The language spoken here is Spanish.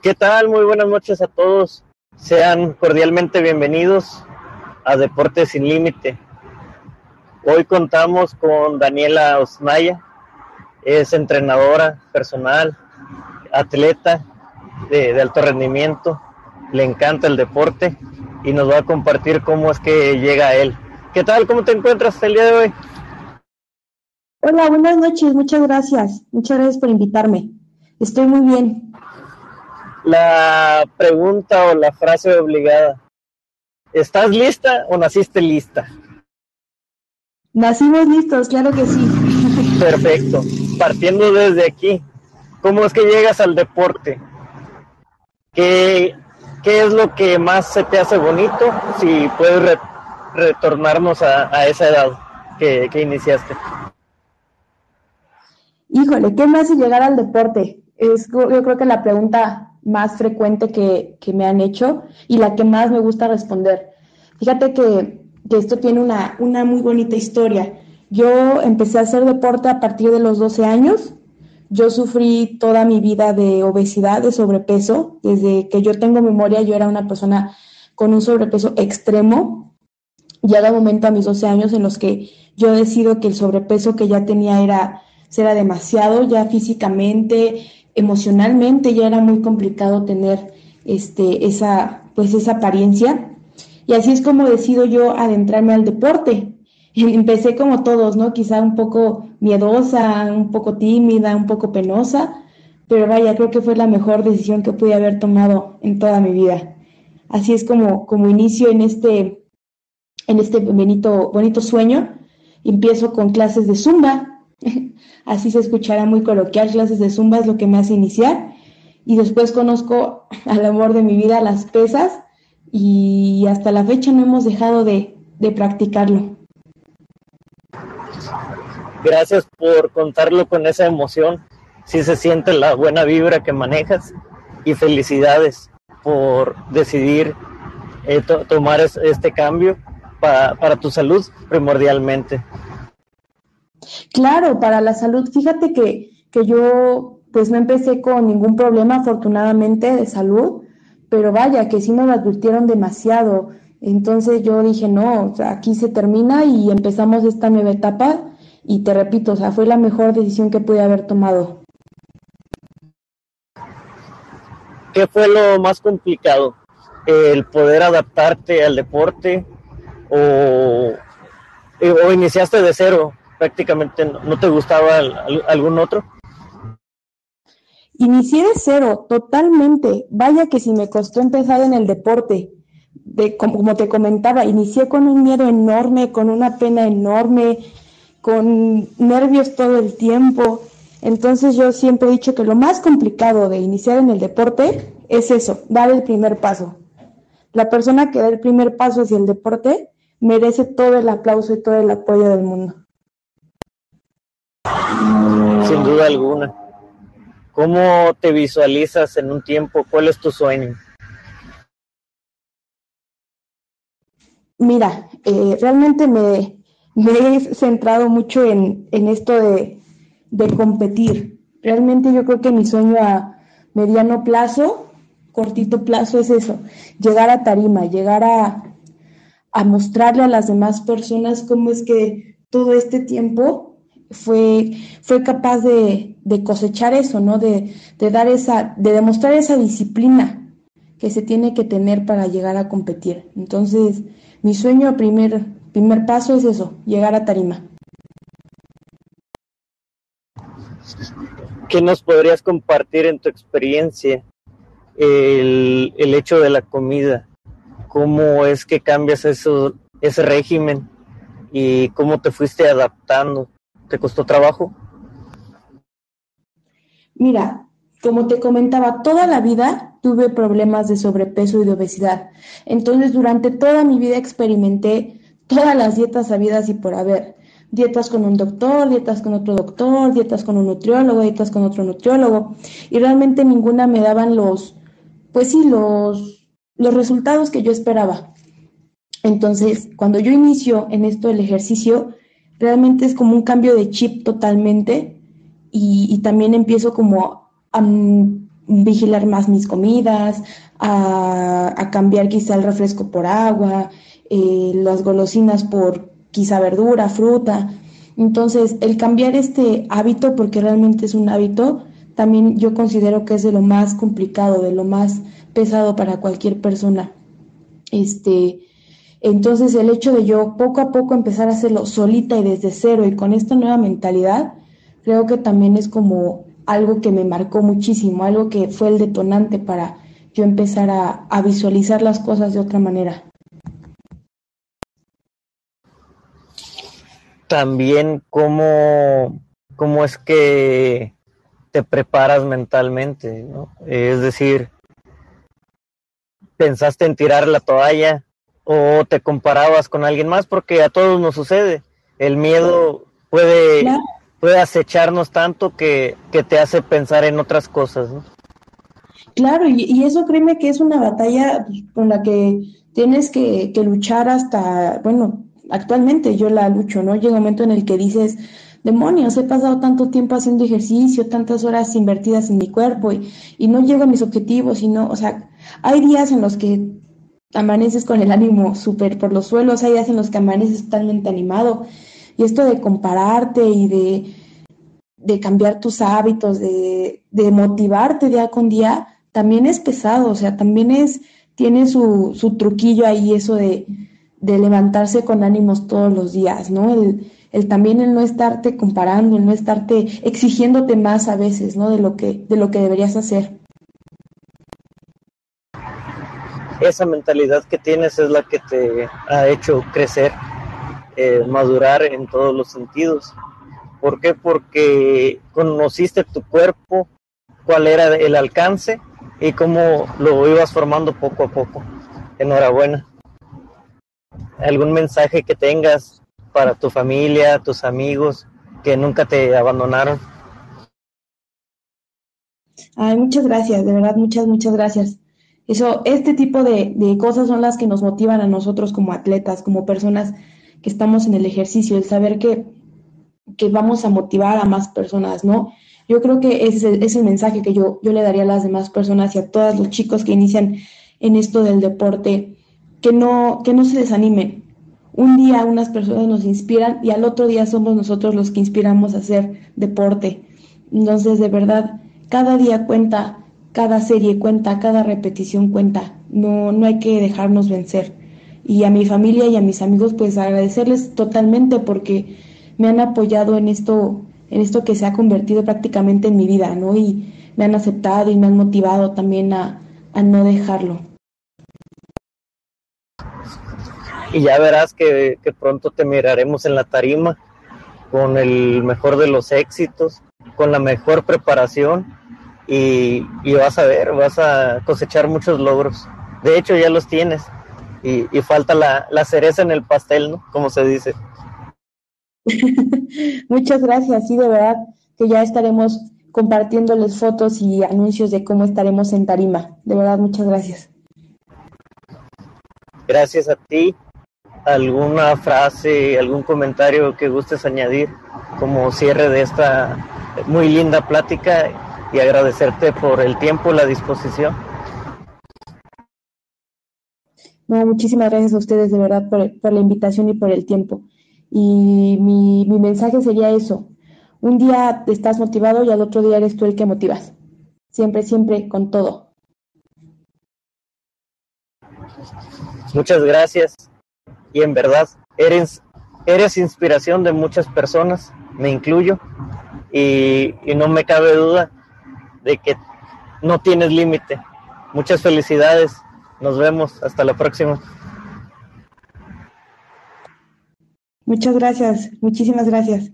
¿Qué tal? Muy buenas noches a todos. Sean cordialmente bienvenidos a Deportes sin Límite. Hoy contamos con Daniela Osnaya, es entrenadora personal, atleta de, de, alto rendimiento, le encanta el deporte y nos va a compartir cómo es que llega a él. ¿Qué tal? ¿Cómo te encuentras el día de hoy? Hola, buenas noches, muchas gracias. Muchas gracias por invitarme. Estoy muy bien. La pregunta o la frase obligada. ¿Estás lista o naciste lista? Nacimos listos, claro que sí. Perfecto. Partiendo desde aquí, ¿cómo es que llegas al deporte? ¿Qué, qué es lo que más se te hace bonito? Si puedes re retornarnos a, a, esa edad que, que iniciaste. Híjole, ¿qué me hace llegar al deporte? Es yo creo que la pregunta más frecuente que, que, me han hecho y la que más me gusta responder. Fíjate que, que, esto tiene una, una muy bonita historia. Yo empecé a hacer deporte a partir de los 12 años. Yo sufrí toda mi vida de obesidad, de sobrepeso. Desde que yo tengo memoria, yo era una persona con un sobrepeso extremo. Llega un momento a mis 12 años en los que yo decido que el sobrepeso que ya tenía era era demasiado ya físicamente, emocionalmente ya era muy complicado tener este, esa, pues esa apariencia. Y así es como decido yo adentrarme al deporte. Empecé como todos, ¿no? Quizá un poco miedosa, un poco tímida, un poco penosa, pero vaya, creo que fue la mejor decisión que pude haber tomado en toda mi vida. Así es como, como inicio en este, en este bonito, bonito sueño. Empiezo con clases de zumba, Así se escuchará muy coloquial, clases de zumba es lo que me hace iniciar. Y después conozco al amor de mi vida, las pesas, y hasta la fecha no hemos dejado de, de practicarlo. Gracias por contarlo con esa emoción. Sí se siente la buena vibra que manejas y felicidades por decidir eh, to tomar es este cambio para tu salud primordialmente. Claro, para la salud, fíjate que, que yo pues no empecé con ningún problema afortunadamente de salud, pero vaya, que sí me advirtieron demasiado. Entonces yo dije, no, aquí se termina y empezamos esta nueva etapa y te repito, o sea, fue la mejor decisión que pude haber tomado. ¿Qué fue lo más complicado? ¿El poder adaptarte al deporte o, o iniciaste de cero? Prácticamente no te gustaba algún otro? Inicié de cero, totalmente. Vaya que si me costó empezar en el deporte. De, como te comentaba, inicié con un miedo enorme, con una pena enorme, con nervios todo el tiempo. Entonces yo siempre he dicho que lo más complicado de iniciar en el deporte es eso, dar el primer paso. La persona que da el primer paso hacia el deporte merece todo el aplauso y todo el apoyo del mundo. Sin duda alguna. ¿Cómo te visualizas en un tiempo? ¿Cuál es tu sueño? Mira, eh, realmente me, me, he centrado mucho en, en esto de, de, competir. Realmente yo creo que mi sueño a mediano plazo, cortito plazo, es eso, llegar a tarima, llegar a, a mostrarle a las demás personas cómo es que todo este tiempo fue, fue capaz de, de cosechar eso, ¿no? De, de, dar esa, de demostrar esa disciplina que se tiene que tener para llegar a competir. Entonces, mi sueño, primer, primer paso es eso, llegar a tarima. ¿Qué nos podrías compartir en tu experiencia el, el hecho de la comida? ¿Cómo es que cambias eso, ese régimen y cómo te fuiste adaptando? ¿Te costó trabajo? Mira, como te comentaba, toda la vida tuve problemas de sobrepeso y de obesidad. Entonces, durante toda mi vida experimenté todas las dietas habidas y por haber. Dietas con un doctor, dietas con otro doctor, dietas con un nutriólogo, dietas con otro nutriólogo. Y realmente ninguna me daban los, pues sí, los, los resultados que yo esperaba. Entonces, cuando yo inicio en esto del ejercicio, realmente es como un cambio de chip totalmente y, y también empiezo como a, vigilar más mis comidas, a, cambiar quizá el refresco por agua, eh, las golosinas por quizá verdura, fruta. Entonces, el cambiar este hábito, porque realmente es un hábito, también yo considero que es de lo más complicado, de lo más pesado para cualquier persona. Este, entonces, el hecho de yo poco a poco empezar a hacerlo solita y desde cero y con esta nueva mentalidad, creo que también es como algo que me marcó muchísimo, algo que fue el detonante para yo empezar a, visualizar las cosas de otra manera. También cómo, cómo es que te preparas mentalmente, ¿no? Es decir, pensaste en tirar la toalla o te comparabas con alguien más, porque a todos nos sucede. El miedo puede, puede acecharnos tanto que, que, te hace pensar en otras cosas, ¿no? Claro, y, eso créeme que es una batalla con la que tienes que, que luchar hasta, bueno, actualmente yo la lucho, ¿no? Llega un momento en el que dices, demonios, he pasado tanto tiempo haciendo ejercicio, tantas horas invertidas en mi cuerpo y, y no llego a mis objetivos y no, o sea, hay días en los que amaneces con el ánimo súper por los suelos, hay días en los que amaneces totalmente animado y esto de compararte y de, de cambiar tus hábitos, de, de motivarte día con día, también es pesado, o sea, también es, tiene su, su truquillo ahí eso de, de levantarse con ánimos todos los días, ¿no? El, el también el no estarte comparando, el no estarte exigiéndote más a veces, ¿no? De lo que, de lo que deberías hacer. Esa mentalidad que tienes es la que te ha hecho crecer, eh, madurar en todos los sentidos. ¿Por qué? Porque conociste tu cuerpo, cuál era el alcance y cómo lo ibas formando poco a poco. Enhorabuena. ¿Algún mensaje que tengas para tu familia, tus amigos que nunca te abandonaron? Ay, muchas gracias, de verdad, muchas, muchas gracias. Eso, este tipo de, de, cosas son las que nos motivan a nosotros como atletas, como personas que estamos en el ejercicio, el saber que, que vamos a motivar a más personas, ¿no? Yo creo que ese es el mensaje que yo, yo le daría a las demás personas y a todos los chicos que inician en esto del deporte, que no, que no se desanimen, un día unas personas nos inspiran y al otro día somos nosotros los que inspiramos a hacer deporte. Entonces, de verdad, cada día cuenta, cada serie cuenta, cada repetición cuenta. No, no hay que dejarnos vencer. Y a mi familia y a mis amigos, pues agradecerles totalmente porque me han apoyado en esto, en esto que se ha convertido prácticamente en mi vida, ¿no? Y me han aceptado y me han motivado también a, a no dejarlo y ya verás que, pronto te miraremos en la tarima con el mejor de los éxitos, con la mejor preparación y, vas a ver, vas a cosechar muchos logros. De hecho, ya los tienes y, falta la, la, cereza en el pastel, ¿no? Como se dice. Muchas gracias, sí, de verdad que ya estaremos compartiéndoles fotos y anuncios de cómo estaremos en tarima. De verdad, muchas gracias. Gracias a ti alguna frase, algún comentario que gustes añadir como cierre de esta muy linda plática y agradecerte por el tiempo, la disposición. No, muchísimas gracias a ustedes de verdad por, la invitación y por el tiempo. Y mi, mi mensaje sería eso. Un día estás motivado y al otro día eres tú el que motivas. Siempre, siempre, con todo. Muchas gracias y en verdad eres, eres inspiración de muchas personas, me incluyo, y, y no me cabe duda de que no tienes límite. Muchas felicidades, nos vemos, hasta la próxima. Muchas gracias, muchísimas gracias.